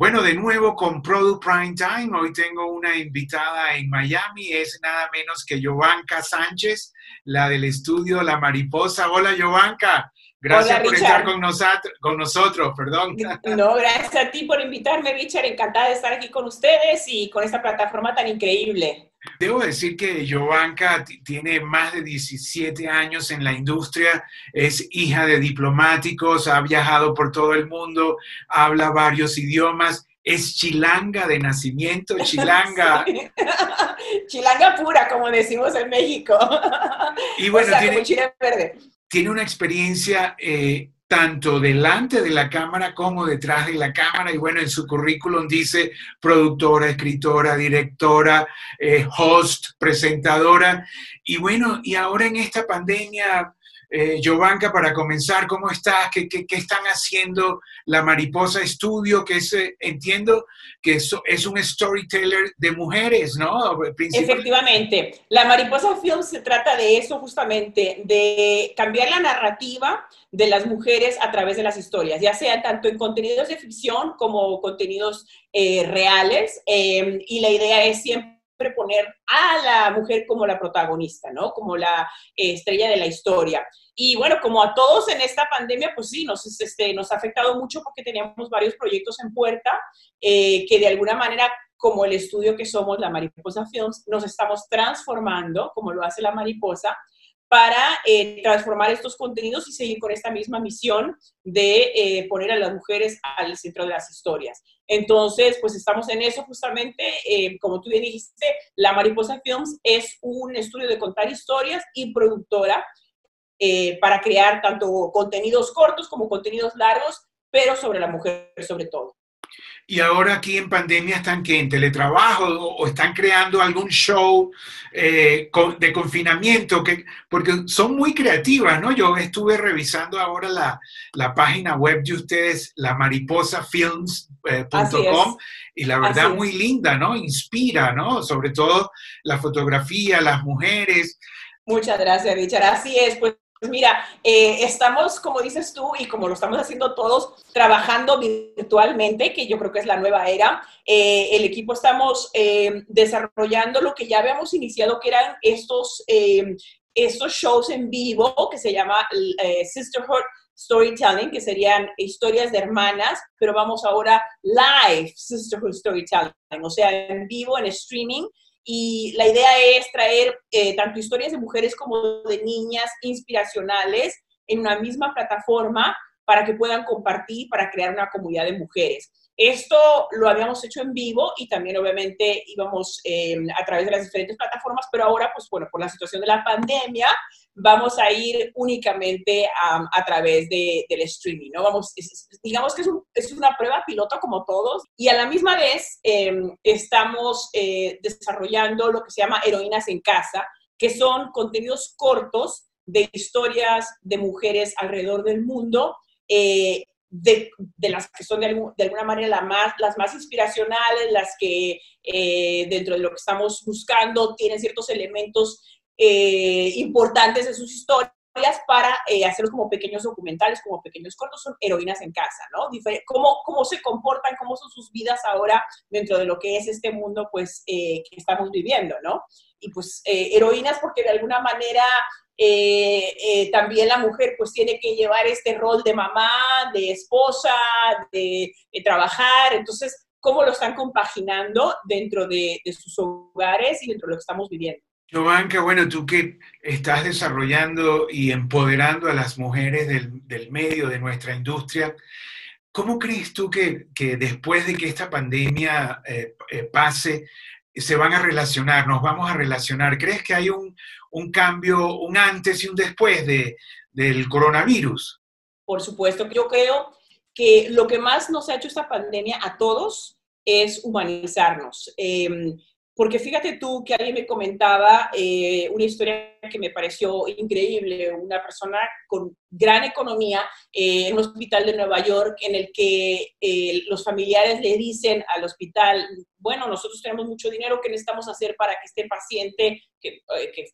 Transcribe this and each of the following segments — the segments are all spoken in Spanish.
Bueno, de nuevo con Product Prime Time. Hoy tengo una invitada en Miami, es nada menos que Giovanca Sánchez, la del estudio La Mariposa. Hola, Giovanca. Gracias por estar con nosotros, con nosotros, perdón. No, gracias a ti por invitarme, Richard. Encantada de estar aquí con ustedes y con esta plataforma tan increíble. Debo decir que Giovanca tiene más de 17 años en la industria, es hija de diplomáticos, ha viajado por todo el mundo, habla varios idiomas, es chilanga de nacimiento, chilanga. chilanga pura, como decimos en México. Y bueno, tiene una experiencia eh, tanto delante de la cámara como detrás de la cámara. Y bueno, en su currículum dice productora, escritora, directora, eh, host, presentadora. Y bueno, y ahora en esta pandemia, eh, para comenzar, ¿cómo estás? ¿Qué, están haciendo la Mariposa Estudio? Que es, eh, entiendo que es, es un storyteller de mujeres, ¿no? Efectivamente. La Mariposa Film se trata de eso justamente, de cambiar la narrativa de las mujeres a través de las historias, ya sea tanto en contenidos de ficción como contenidos eh, reales. Em, y la idea es siempre poner a la mujer como la protagonista, ¿no? Como la eh, estrella de la historia. Y bueno, como a todos en esta pandemia, pues sí, nos, este, nos ha afectado mucho porque teníamos varios proyectos en puerta eh, que de alguna manera, como el estudio que somos, la Mariposa Films, nos estamos transformando, como lo hace la Mariposa, para eh, transformar estos contenidos y seguir con esta misma misión de eh, poner a las mujeres al centro de las historias. Entonces, pues estamos en eso justamente, eh, como tú bien dijiste, la Mariposa Films es un estudio de contar historias y productora para crear tanto contenidos cortos como contenidos largos, pero sobre la mujer sobre todo. Y ahora aquí en pandemia están que en teletrabajo o, están creando algún show eh, de confinamiento, que, porque son muy creativas, ¿no? Yo estuve revisando ahora la, la página web de ustedes, la mariposafilms.com, y la verdad muy linda, ¿no? Inspira, ¿no? Sobre todo la fotografía, las mujeres. Muchas gracias, Richard. Así es, pues pues mira, eh, estamos, como dices tú, y como lo estamos haciendo todos, trabajando virtualmente, que yo creo que es la nueva era. Eh, el equipo estamos eh, desarrollando lo que ya habíamos iniciado, que eran estos, estos shows en vivo, que se llama Sisterhood Storytelling, que serían historias de hermanas, pero vamos ahora live Sisterhood Storytelling, o sea, en vivo, en streaming y la idea es traer eh, tanto historias de mujeres como de niñas inspiracionales en una misma plataforma para que puedan compartir, para crear una comunidad de mujeres. Esto lo habíamos hecho en vivo y también obviamente íbamos eh, a través de las diferentes plataformas, pero ahora, pues bueno, por la situación de la pandemia, vamos a ir únicamente a través de, del streaming, ¿no? Vamos, digamos que es, es, una prueba piloto como todos y a la misma vez em, estamos eh, desarrollando lo que se llama Heroínas en Casa, que son contenidos cortos de historias de mujeres alrededor del mundo eh, de, las que son de, alguna manera más, las más inspiracionales, las que eh, dentro de lo que estamos buscando tienen ciertos elementos eh, importantes de sus historias para eh, hacerlos como pequeños documentales, como pequeños cortos, son heroínas en casa, ¿no? cómo, cómo se comportan, cómo son sus vidas ahora dentro de lo que es este mundo, pues, que estamos viviendo, ¿no? Y pues heroínas porque de alguna manera eh, eh, también la mujer pues tiene que llevar este rol de mamá, de esposa, de, trabajar. Entonces, ¿cómo lo están compaginando dentro de, sus hogares y dentro de lo que estamos viviendo? Giovanca, bueno, tú que estás desarrollando y empoderando a las mujeres del, medio de nuestra industria, ¿cómo crees tú que, después de que esta pandemia eh, pase, se van a relacionar, nos vamos a relacionar? ¿Crees que hay un, un cambio, un antes y un después de, del coronavirus? Por supuesto, yo creo que lo que más nos ha hecho esta pandemia a todos es humanizarnos. Em, porque fíjate tú que alguien me comentaba eh, una historia que me pareció increíble, una persona con gran economía eh, en un hospital de Nueva York en el que eh, los familiares le dicen al hospital, bueno, nosotros tenemos mucho dinero, ¿qué necesitamos hacer para que este paciente que,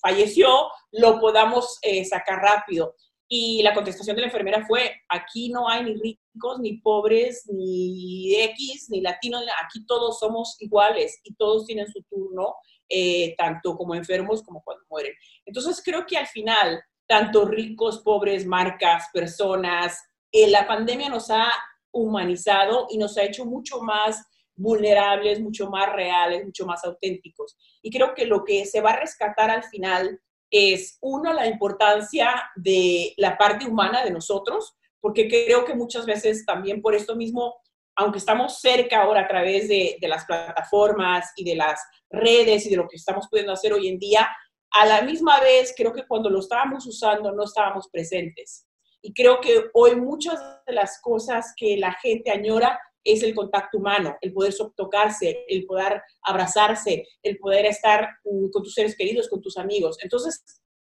falleció lo podamos sacar rápido? Y la contestación de la enfermera fue, aquí no hay ni ricos, ni pobres, ni X, ni latinos, aquí todos somos iguales y todos tienen su turno, eh, tanto como enfermos como cuando mueren. Entonces creo que al final, tanto ricos, pobres, marcas, personas, eh, la pandemia nos ha humanizado y nos ha hecho mucho más vulnerables, mucho más reales, mucho más auténticos. Y creo que lo que se va a rescatar al final es, uno, la importancia de la parte humana de nosotros, porque creo que muchas veces también por esto mismo, aunque estamos cerca ahora a través de, de las plataformas y de las redes y de lo que estamos pudiendo hacer hoy en día, a la misma vez creo que cuando lo estábamos usando no estábamos presentes. Y creo que hoy muchas de las cosas que la gente añora es el contacto humano, el poder tocarse, el poder abrazarse, el poder estar mm, con tus seres queridos, con tus amigos. Entonces,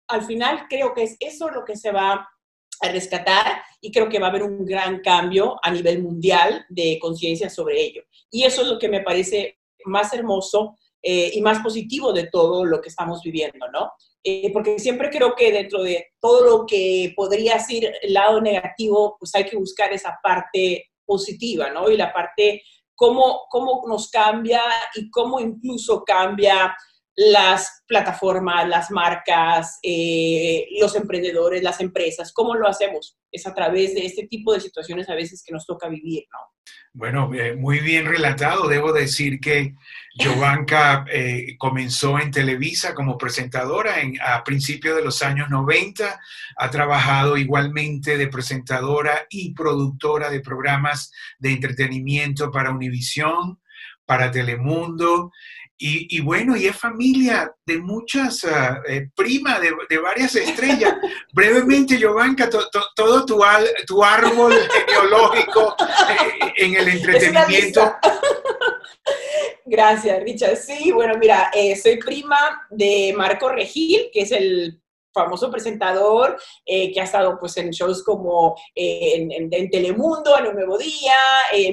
al final creo que es eso lo que se va a rescatar y creo que va a haber un gran cambio a nivel mundial de conciencia sobre ello. Y eso es lo que me parece más hermoso eh, y más positivo de todo lo que estamos viviendo, ¿no? Eh, porque siempre creo que dentro de todo lo que podría ser el lado negativo, pues hay que buscar esa parte positiva, ¿no? Y la parte, cómo, cómo nos cambia y cómo incluso cambia las plataformas, las marcas, eh, los emprendedores, las empresas. ¿Cómo lo hacemos? Es a través de este tipo de situaciones a veces que nos toca vivir, ¿no? Bueno, eh, muy bien relatado. Debo decir que Giovanca eh, comenzó en Televisa como presentadora en, a principios de los años 90. Ha trabajado igualmente de presentadora y productora de programas de entretenimiento para Univisión, para Telemundo. Y, bueno, y es familia de muchas, uh, eh, prima de, varias estrellas. Brevemente, Giovanca, todo tu, tu árbol genealógico eh, en el entretenimiento. Gracias, Richard. Sí, bueno, mira, eh, soy prima de Marco Regil, que es el famoso presentador que ha estado pues en shows como en, en, Telemundo, en Un Nuevo Día,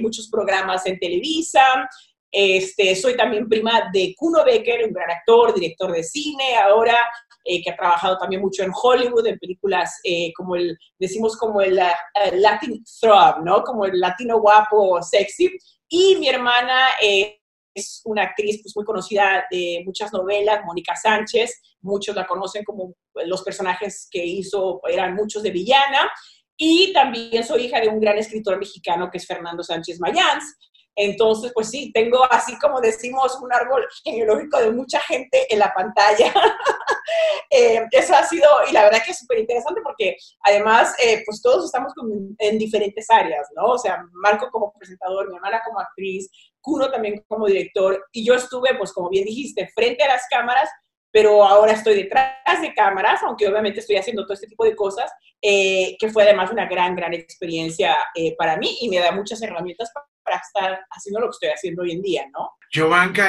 muchos programas en Televisa, este, soy también prima de Kuno Becker, un gran actor, director de cine, ahora eh, que ha trabajado también mucho en Hollywood, en películas eh, como el, decimos como el uh, Latin Throb, ¿no? Como el latino guapo, sexy. Y mi hermana es una actriz pues, muy conocida de muchas novelas, Mónica Sánchez, muchos la conocen como los personajes que hizo, eran muchos de villana. Y también soy hija de un gran escritor mexicano que es Fernando Sánchez Mayans. Entonces, pues sí, tengo así como decimos un árbol genealógico de mucha gente en la pantalla. Eh, eso ha sido, y la verdad que es súper interesante porque además, eh, pues todos estamos en diferentes áreas, ¿no? O sea, Marco como presentador, mi hermana como actriz, Kuno también como director, y yo estuve, pues como bien dijiste, frente a las cámaras, pero ahora estoy detrás de cámaras, aunque obviamente estoy haciendo todo este tipo de cosas, eh, que fue además una gran, gran experiencia eh, para mí y me da muchas herramientas para, estar haciendo lo que estoy haciendo hoy en día, ¿no?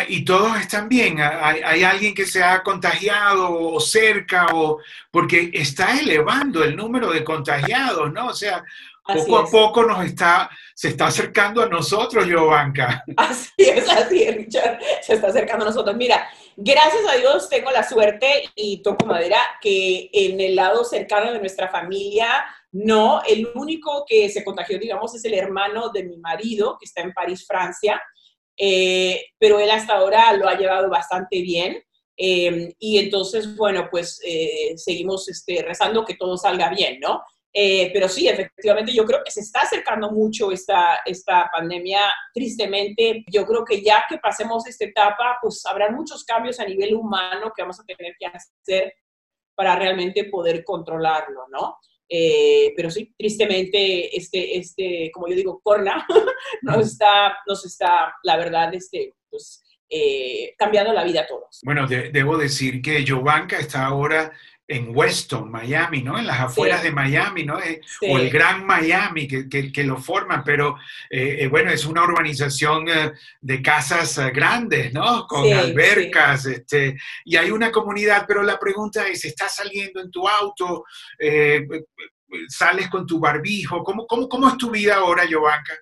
¿y todos están bien? ¿Hay, ¿Hay, alguien que se ha contagiado o cerca? o Porque está elevando el número de contagiados, ¿no? O sea, poco a poco nos está, se está acercando a nosotros, Giovanca. Así es, así es, Richard, se está acercando a nosotros. Mira, gracias a Dios tengo la suerte y toco madera que en el lado cercano de nuestra familia, no, el único que se contagió, digamos, es el hermano de mi marido, que está en París, Francia, eh, pero él hasta ahora lo ha llevado bastante bien. Eh, y entonces, bueno, pues eh, seguimos este, rezando que todo salga bien, ¿no? Eh, pero sí, efectivamente, yo creo que se está acercando mucho esta, esta pandemia. Tristemente, yo creo que ya que pasemos esta etapa, pues habrá muchos cambios a nivel humano que vamos a tener que hacer para realmente poder controlarlo, ¿no? Eh, pero sí, tristemente, este, este, como yo digo, corona nos está, nos está, la verdad, este, pues, eh, cambiando la vida a todos. Bueno, debo decir que Giovanca está ahora en Weston, Miami, ¿no? En las afueras de Miami, ¿no? Eh, o el Gran Miami que, que, lo forman, pero eh, eh, bueno, es una urbanización de casas grandes, ¿no? Con albercas, este, y hay una comunidad, pero la pregunta es, ¿estás saliendo en tu auto? ¿Sales con tu barbijo? ¿Cómo, cómo, cómo es tu vida ahora, Giovanca?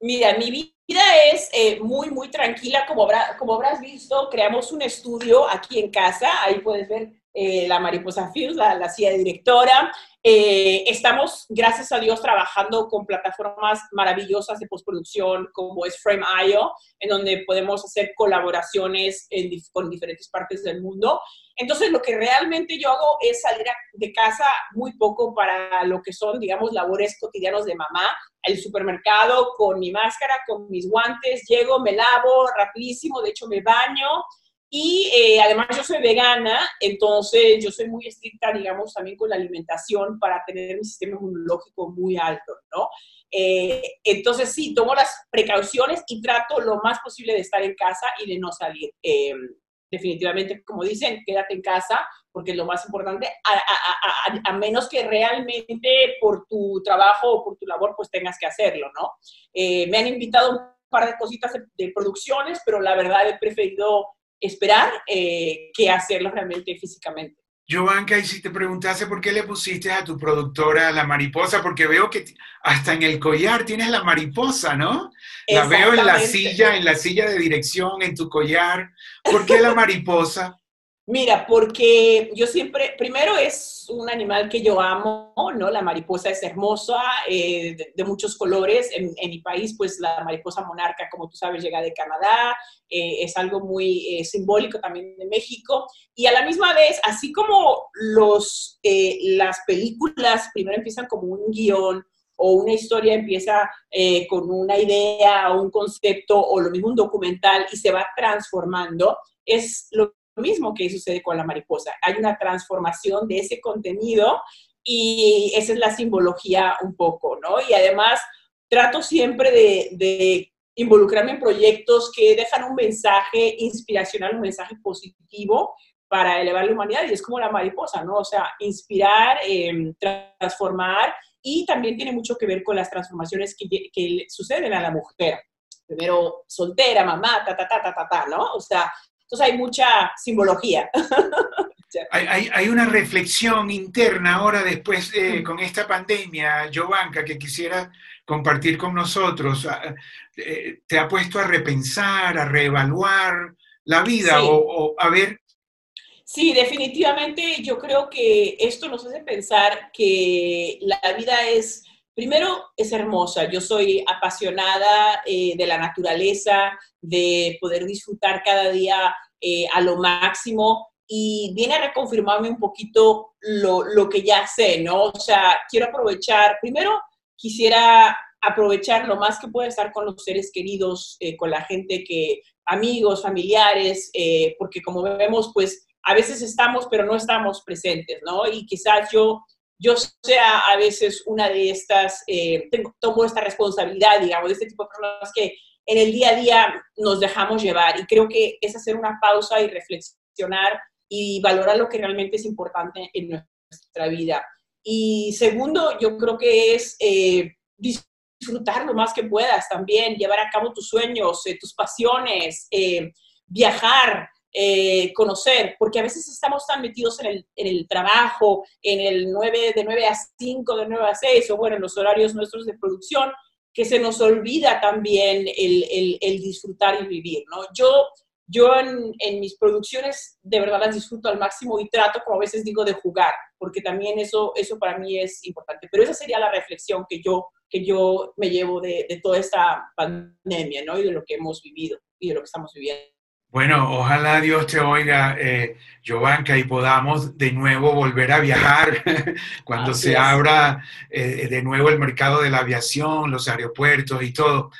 Mira, mi vida es muy, muy tranquila. Como, como habrás visto, creamos un estudio aquí en casa. Ahí puedes ver eh, la Mariposa Films, la, la CIA directora. Eh, estamos, gracias a Dios, trabajando con plataformas maravillosas de postproducción como es Frame.io, en donde podemos hacer colaboraciones con diferentes partes del mundo. Entonces, lo que realmente yo hago es salir de casa muy poco para lo que son, digamos, labores cotidianos de mamá, el supermercado con mi máscara, con mis guantes, llego, me lavo rapidísimo, de hecho me baño, y eh, además yo soy vegana, entonces yo soy muy estricta, digamos, también con la alimentación para tener mi sistema inmunológico muy alto, ¿no? Eh, entonces sí, tomo las precauciones y trato lo más posible de estar en casa y de no salir. Eh, definitivamente, como dicen, quédate en casa porque es lo más importante, a, menos que realmente por tu trabajo o por tu labor pues tengas que hacerlo, ¿no? me han invitado un par de cositas de producciones, pero la verdad he preferido esperar eh, que hacerlo realmente físicamente. Giovanca, y si te preguntase por qué le pusiste a tu productora la mariposa, porque veo que hasta en el collar tienes la mariposa, ¿no? La veo en la silla, en la silla de dirección, en tu collar. ¿Por qué la mariposa? Mira, porque yo siempre, primero es un animal que yo amo, ¿no? La mariposa es hermosa, eh, de, muchos colores. En, mi país, pues la mariposa monarca, como tú sabes, llega de Canadá, eh, es algo muy eh, simbólico también de México. Y a la misma vez, así como los, las películas primero empiezan como un guion, o una historia empieza con una idea o un concepto o lo mismo un documental y se va transformando, es lo mismo que sucede con la mariposa. Hay una transformación de ese contenido y esa es la simbología un poco, ¿no? Y además trato siempre de, involucrarme en proyectos que dejan un mensaje inspiracional, un mensaje positivo para elevar la humanidad y es como la mariposa, ¿no? O sea, inspirar, em, transformar y también tiene mucho que ver con las transformaciones que, que suceden a la mujer. Primero soltera, mamá, ta, ta, ta, ta, ta, ta, ¿no? O sea, entonces hay mucha simbología. hay, una reflexión interna ahora después mm. con esta pandemia, Giovanca, que quisiera compartir con nosotros. Ah, eh, ¿Te ha puesto a repensar, a reevaluar la vida o, a ver Sí, definitivamente yo creo que esto nos hace pensar que la vida es, primero, es hermosa. Yo soy apasionada eh, de la naturaleza, de poder disfrutar cada día eh, a lo máximo y viene a reconfirmarme un poquito lo, lo, que ya sé, ¿no? O sea, quiero aprovechar, primero quisiera aprovechar lo más que pueda estar con los seres queridos, eh, con la gente que, amigos, familiares, eh, porque como vemos, pues a veces estamos, pero no estamos presentes, ¿no? Y quizás yo yo sea a veces una de estas, tengo, tomo esta responsabilidad, digamos, de este tipo de personas que en el día a día nos dejamos llevar. Y creo que es hacer una pausa y reflexionar y valorar lo que realmente es importante en nuestra vida. Y segundo, yo creo que es eh, disfrutar lo más que puedas también, llevar a cabo tus sueños, eh, tus pasiones, eh, conocer, porque a veces estamos tan metidos en el, en el, trabajo, en el 9, de 9 a 5, de 9 a 6, o bueno, en los horarios nuestros de producción, que se nos olvida también el, el, disfrutar y vivir, ¿no? Yo, yo en, en, mis producciones de verdad las disfruto al máximo y trato, como a veces digo, de jugar, porque también eso, eso para mí es importante. Pero esa sería la reflexión que yo, que yo me llevo de, de toda esta pandemia, ¿no? Y de lo que hemos vivido y de lo que estamos viviendo. Bueno, ojalá Dios te oiga, eh, Giovanca, y podamos de nuevo volver a viajar cuando se abra eh, de nuevo el mercado de la aviación, los aeropuertos y todo.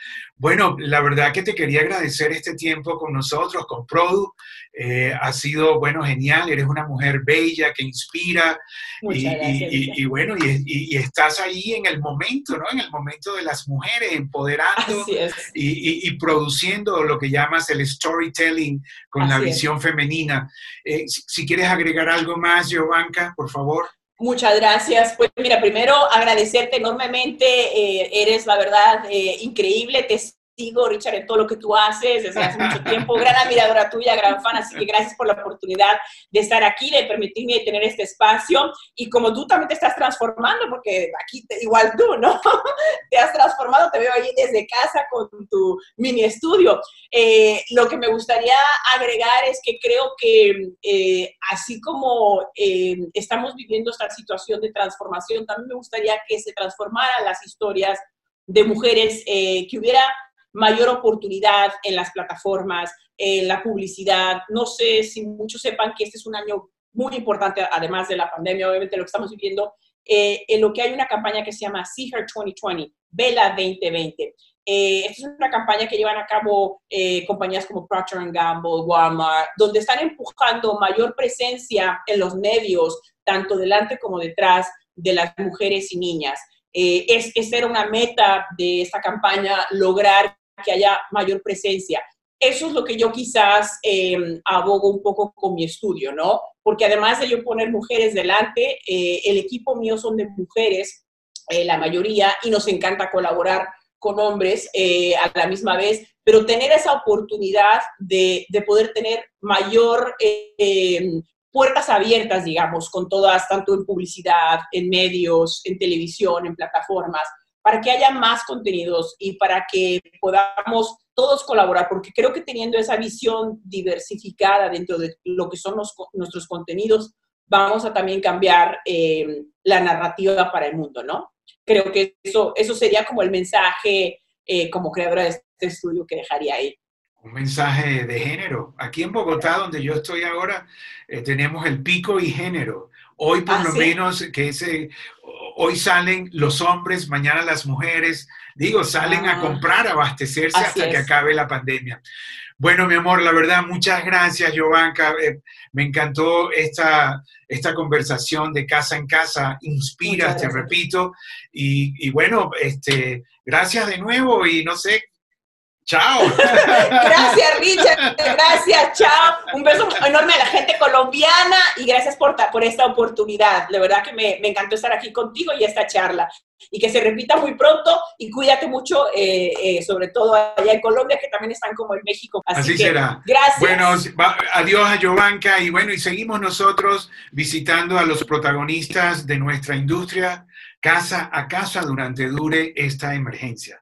Bueno, la verdad que te quería agradecer este tiempo con nosotros, con Produ. Eh, ha sido, bueno, genial. Eres una mujer bella que inspira. y, bueno, y, estás ahí en el momento, ¿no? En el momento de las mujeres, empoderando y, produciendo lo que llamas el storytelling con la visión femenina. Eh, si, quieres agregar algo más, Giovanca, por favor. Muchas gracias. Pues mira, primero agradecerte enormemente. Eh, eres, la verdad, eh, increíble. Te sigo, Richard, en todo lo que tú haces desde hace mucho tiempo, gran admiradora tuya, gran fan, así que gracias por la oportunidad de estar aquí, de permitirme tener este espacio. Y como tú también te estás transformando, porque aquí igual tú, ¿no? te has transformado, te veo ahí desde casa con tu mini estudio. Eh, lo que me gustaría agregar es que creo que eh, así como eh, estamos viviendo esta situación de transformación, también me gustaría que se transformaran las historias de mujeres, que hubiera mayor oportunidad en las plataformas, en la publicidad. No sé si muchos sepan que este es un año muy importante, además de la pandemia, obviamente lo que estamos viviendo, eh, en lo que hay una campaña que se llama See Her 2020, Vela 2020. Eh, esta es una campaña que llevan a cabo eh, compañías como Procter Gamble, Walmart, donde están empujando mayor presencia en los medios, tanto delante como detrás de las mujeres y niñas. es, es era una meta de esta campaña lograr que haya mayor presencia. Eso es lo que yo quizás em, abogo un poco con mi estudio, ¿no? Porque además de yo poner mujeres delante, eh, el equipo mío son de mujeres, eh, la mayoría, y nos encanta colaborar con hombres eh, a la misma vez, pero tener esa oportunidad de, de poder tener mayor puertas abiertas, digamos, con todas, tanto en publicidad, en medios, en televisión, en plataformas, para que haya más contenidos y para que podamos todos colaborar, porque creo que teniendo esa visión diversificada dentro de lo que son nuestros contenidos, vamos a también cambiar eh, la narrativa para el mundo, ¿no? Creo que eso, eso sería como el mensaje eh, como creadora de este estudio que dejaría ahí. Un mensaje de género. Aquí en Bogotá, donde yo estoy ahora, eh, tenemos el pico y género. Hoy por ah, lo menos que ese, hoy salen los hombres, mañana las mujeres, digo, salen a ah. comprar, a abastecerse hasta que acabe la pandemia. Bueno, mi amor, la verdad, muchas gracias, Giovanca. Eh, me encantó esta, esta conversación de casa en casa. Inspira, te repito. Y, y, bueno, este, gracias de nuevo y no sé, Chao. gracias, Richard. Gracias, chao. Un beso enorme a la gente colombiana y gracias por, por esta oportunidad. La verdad que me, encantó estar aquí contigo y esta charla. Y que se repita muy pronto y cuídate mucho, eh, eh, sobre todo allá en Colombia, que también están como en México. Así, será. Gracias. Bueno, adiós a Giovanca y bueno, y seguimos nosotros visitando a los protagonistas de nuestra industria casa a casa durante dure esta emergencia.